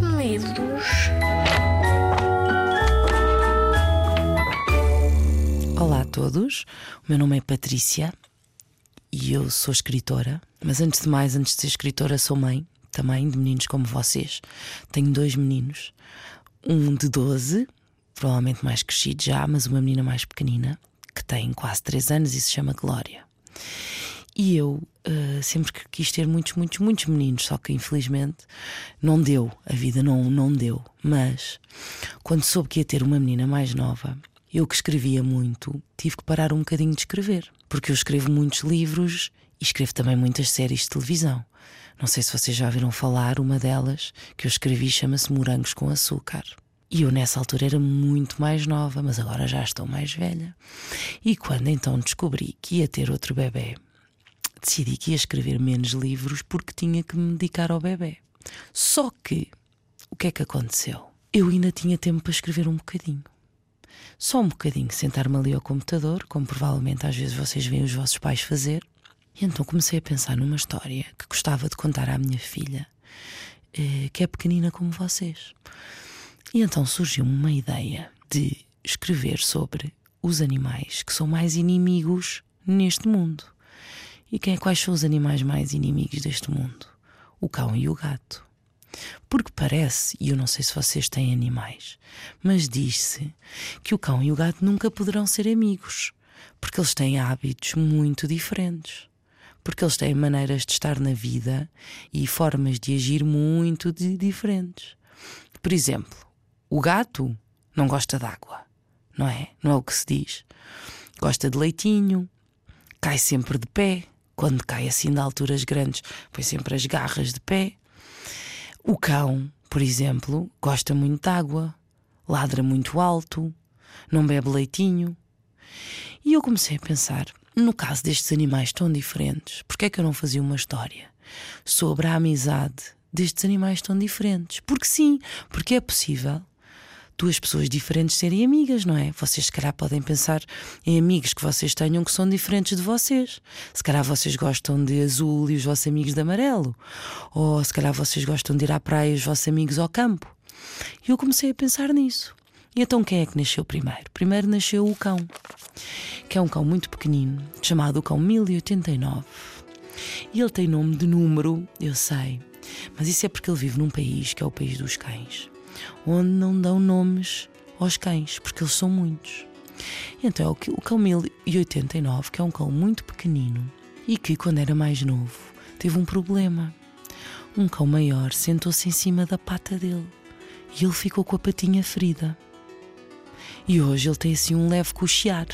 medos. Olá a todos, o meu nome é Patrícia e eu sou escritora. Mas antes de mais, antes de ser escritora, sou mãe também de meninos como vocês. Tenho dois meninos, um de 12, provavelmente mais crescido já, mas uma menina mais pequenina, que tem quase 3 anos e se chama Glória. E eu uh, sempre que quis ter muitos, muitos, muitos meninos, só que infelizmente não deu, a vida não, não deu. Mas quando soube que ia ter uma menina mais nova, eu que escrevia muito, tive que parar um bocadinho de escrever, porque eu escrevo muitos livros e escrevo também muitas séries de televisão. Não sei se vocês já ouviram falar, uma delas que eu escrevi chama-se Morangos com Açúcar. E eu nessa altura era muito mais nova, mas agora já estou mais velha. E quando então descobri que ia ter outro bebê, decidi que ia escrever menos livros porque tinha que me dedicar ao bebê. Só que o que é que aconteceu? Eu ainda tinha tempo para escrever um bocadinho. Só um bocadinho, sentar-me ali ao computador, como provavelmente às vezes vocês veem os vossos pais fazer. E então comecei a pensar numa história que gostava de contar à minha filha, eh, que é pequenina como vocês. E então surgiu-me uma ideia de escrever sobre os animais que são mais inimigos neste mundo. E quem, quais são os animais mais inimigos deste mundo? O cão e o gato. Porque parece, e eu não sei se vocês têm animais, mas diz-se que o cão e o gato nunca poderão ser amigos, porque eles têm hábitos muito diferentes. Porque eles têm maneiras de estar na vida e formas de agir muito de diferentes. Por exemplo, o gato não gosta de água, não é? Não é o que se diz. Gosta de leitinho, cai sempre de pé. Quando cai assim de alturas grandes, põe sempre as garras de pé. O cão, por exemplo, gosta muito de água, ladra muito alto, não bebe leitinho. E eu comecei a pensar, no caso destes animais tão diferentes, porque é que eu não fazia uma história sobre a amizade destes animais tão diferentes? Porque sim, porque é possível duas pessoas diferentes serem amigas, não é? Vocês, se calhar, podem pensar em amigos que vocês tenham que são diferentes de vocês. Se calhar vocês gostam de azul e os vossos amigos de amarelo. Ou se calhar vocês gostam de ir à praia e os vossos amigos ao campo. E eu comecei a pensar nisso. E então quem é que nasceu primeiro? Primeiro nasceu o cão, que é um cão muito pequenino, chamado o cão 1089. E ele tem nome de número, eu sei, mas isso é porque ele vive num país que é o país dos cães onde não dão nomes aos cães, porque eles são muitos. Então é o cão 1089, que é um cão muito pequenino e que, quando era mais novo, teve um problema. Um cão maior sentou-se em cima da pata dele e ele ficou com a patinha ferida. E hoje ele tem assim um leve cochear.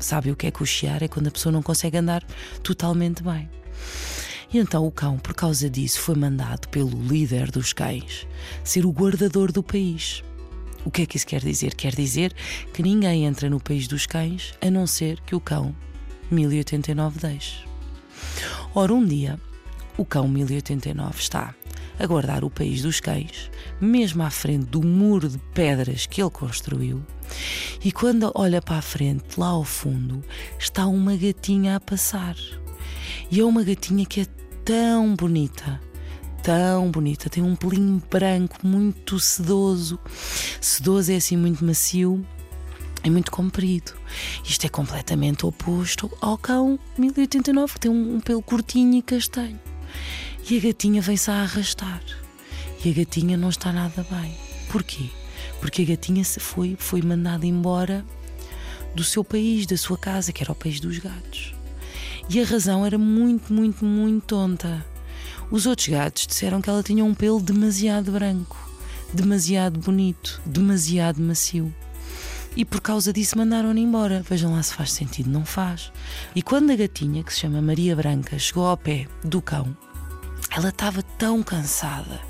Sabe o que é cochear? É quando a pessoa não consegue andar totalmente bem. E então o cão, por causa disso, foi mandado pelo líder dos cães ser o guardador do país. O que é que isso quer dizer? Quer dizer que ninguém entra no país dos cães a não ser que o cão 1089 deixe. Ora, um dia, o cão 1089 está a guardar o país dos cães, mesmo à frente do muro de pedras que ele construiu, e quando olha para a frente, lá ao fundo, está uma gatinha a passar. E é uma gatinha que é tão bonita, tão bonita, tem um pelinho branco muito sedoso. Sedoso é assim muito macio e muito comprido. Isto é completamente oposto ao cão 1089, que tem um, um pelo curtinho e castanho. E a gatinha vem-se a arrastar. E a gatinha não está nada bem. Porquê? Porque a gatinha foi, foi mandada embora do seu país, da sua casa, que era o país dos gatos. E a razão era muito, muito, muito tonta. Os outros gatos disseram que ela tinha um pelo demasiado branco, demasiado bonito, demasiado macio. E por causa disso mandaram-na embora. Vejam lá se faz sentido, não faz. E quando a gatinha, que se chama Maria Branca, chegou ao pé do cão, ela estava tão cansada.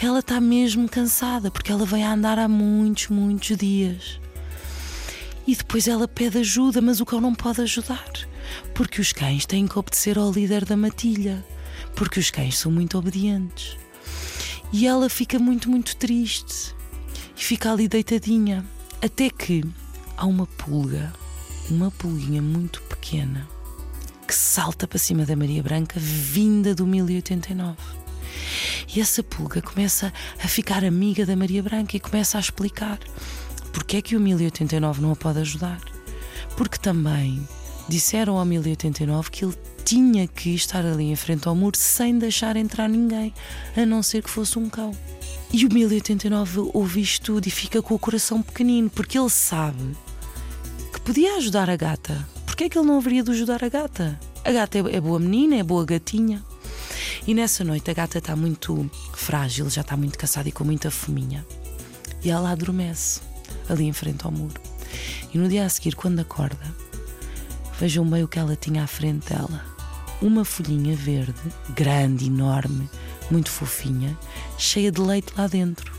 Ela está mesmo cansada porque ela vem a andar há muitos, muitos dias. E depois ela pede ajuda, mas o cão não pode ajudar porque os cães têm que obedecer ao líder da matilha, porque os cães são muito obedientes. E ela fica muito, muito triste e fica ali deitadinha, até que há uma pulga, uma pulguinha muito pequena, que salta para cima da Maria Branca, vinda do 1089. E essa pulga começa a ficar amiga da Maria Branca e começa a explicar porque é que o 1089 não a pode ajudar. Porque também disseram ao 1089 que ele tinha que estar ali em frente ao muro sem deixar entrar ninguém, a não ser que fosse um cão. E o 1089 ouve isto tudo e fica com o coração pequenino, porque ele sabe que podia ajudar a gata. Porquê é que ele não haveria de ajudar a gata? A gata é, é boa menina, é boa gatinha. E nessa noite a gata está muito frágil, já está muito cansada e com muita fominha. E ela adormece ali em frente ao muro. E no dia a seguir, quando acorda, vejam bem o que ela tinha à frente dela uma folhinha verde, grande, enorme, muito fofinha, cheia de leite lá dentro.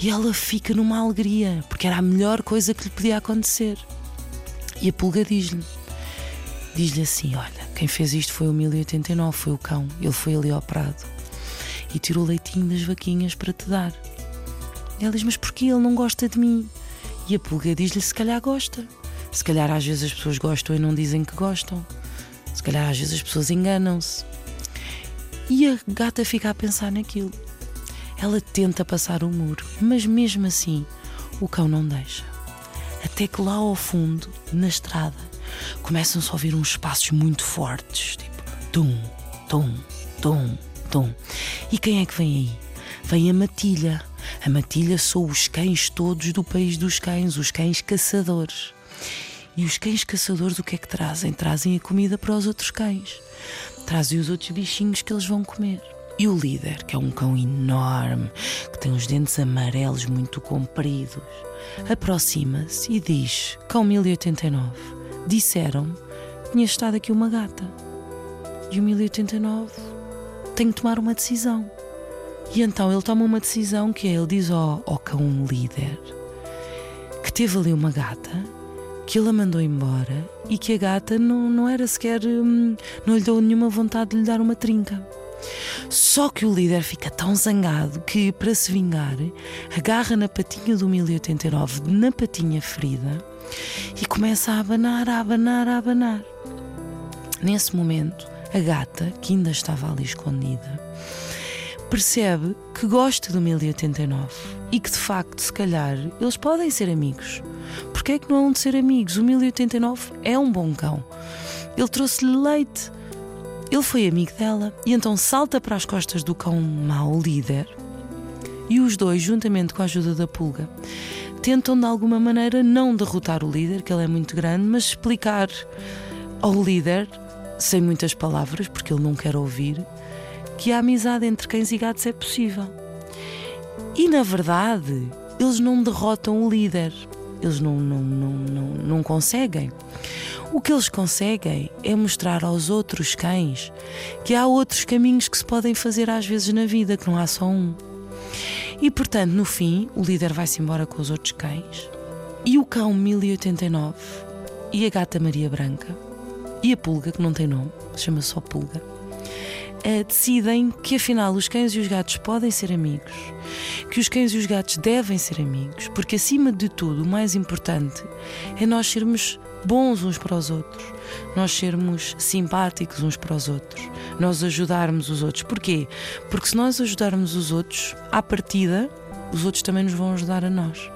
E ela fica numa alegria, porque era a melhor coisa que lhe podia acontecer. E a pulga diz-lhe: diz-lhe assim: Olha, quem fez isto foi o 1089, foi o cão. Ele foi ali ao prado e tirou o leitinho das vaquinhas para te dar. E ela diz: Mas porquê ele não gosta de mim? E a pulga diz-lhe: Se calhar gosta. Se calhar às vezes as pessoas gostam e não dizem que gostam. Se calhar às vezes as pessoas enganam-se. E a gata fica a pensar naquilo. Ela tenta passar o muro, mas mesmo assim o cão não deixa. Até que lá ao fundo, na estrada, começam-se a ouvir uns passos muito fortes, tipo tum, tum, tum, tum. E quem é que vem aí? Vem a matilha. A matilha são os cães todos do país dos cães, os cães caçadores. E os cães caçadores o que é que trazem? Trazem a comida para os outros cães, trazem os outros bichinhos que eles vão comer. E o líder, que é um cão enorme, que tem os dentes amarelos muito compridos, aproxima-se e diz: Cão 1089, disseram que tinha estado aqui uma gata. E o 1089 tem que tomar uma decisão. E então ele toma uma decisão que é: ele diz ao, ao cão líder que teve ali uma gata que ele a mandou embora e que a gata não, não era sequer. Hum, não lhe deu nenhuma vontade de lhe dar uma trinca. Só que o líder fica tão zangado que, para se vingar, agarra na patinha do 1089, na patinha ferida, e começa a abanar, a abanar, a abanar. Nesse momento, a gata, que ainda estava ali escondida, percebe que gosta do 1089 e que de facto, se calhar, eles podem ser amigos. Porque é que não hão de ser amigos? O 1089 é um bom cão. Ele trouxe-lhe leite. Ele foi amigo dela e então salta para as costas do cão mau líder. E os dois, juntamente com a ajuda da pulga, tentam de alguma maneira não derrotar o líder, que ele é muito grande, mas explicar ao líder, sem muitas palavras, porque ele não quer ouvir, que a amizade entre cães e gatos é possível. E na verdade, eles não derrotam o líder, eles não, não, não, não, não conseguem. O que eles conseguem é mostrar aos outros cães que há outros caminhos que se podem fazer às vezes na vida, que não há só um. E portanto, no fim, o líder vai-se embora com os outros cães, e o cão 1089, e a gata Maria Branca, e a pulga, que não tem nome, chama só pulga uh, decidem que afinal os cães e os gatos podem ser amigos, que os cães e os gatos devem ser amigos, porque acima de tudo o mais importante é nós sermos bons uns para os outros, nós sermos simpáticos uns para os outros, nós ajudarmos os outros. Porquê? Porque se nós ajudarmos os outros, à partida, os outros também nos vão ajudar a nós.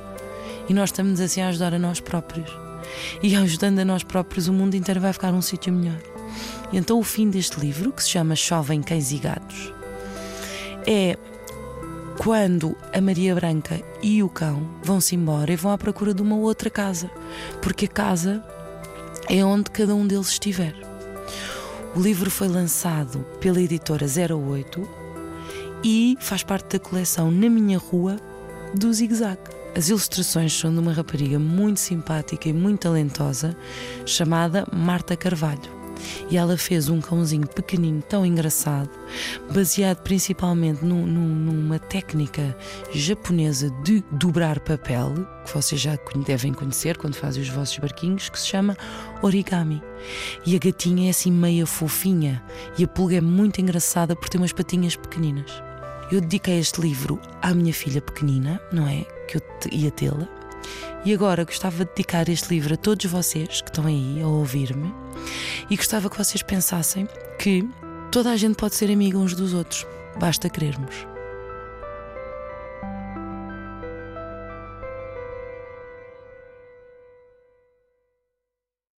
E nós estamos assim a ajudar a nós próprios. E ajudando a nós próprios, o mundo inteiro vai ficar um sítio melhor. Então o fim deste livro, que se chama Chovem Cães e Gatos, é quando a Maria Branca e o cão vão-se embora e vão à procura de uma outra casa, porque a casa é onde cada um deles estiver. O livro foi lançado pela editora 08 e faz parte da coleção Na Minha Rua do Zig Zag. As ilustrações são de uma rapariga muito simpática e muito talentosa chamada Marta Carvalho e ela fez um cãozinho pequenino, tão engraçado, baseado principalmente num, num, numa técnica japonesa de dobrar papel, que vocês já devem conhecer quando fazem os vossos barquinhos, que se chama origami. E a gatinha é assim meia fofinha e a pulga é muito engraçada por ter umas patinhas pequeninas. Eu dediquei este livro à minha filha pequenina, não é? Que eu ia tê-la. E agora gostava de dedicar este livro a todos vocês que estão aí a ouvir-me e gostava que vocês pensassem que toda a gente pode ser amiga uns dos outros. basta querermos.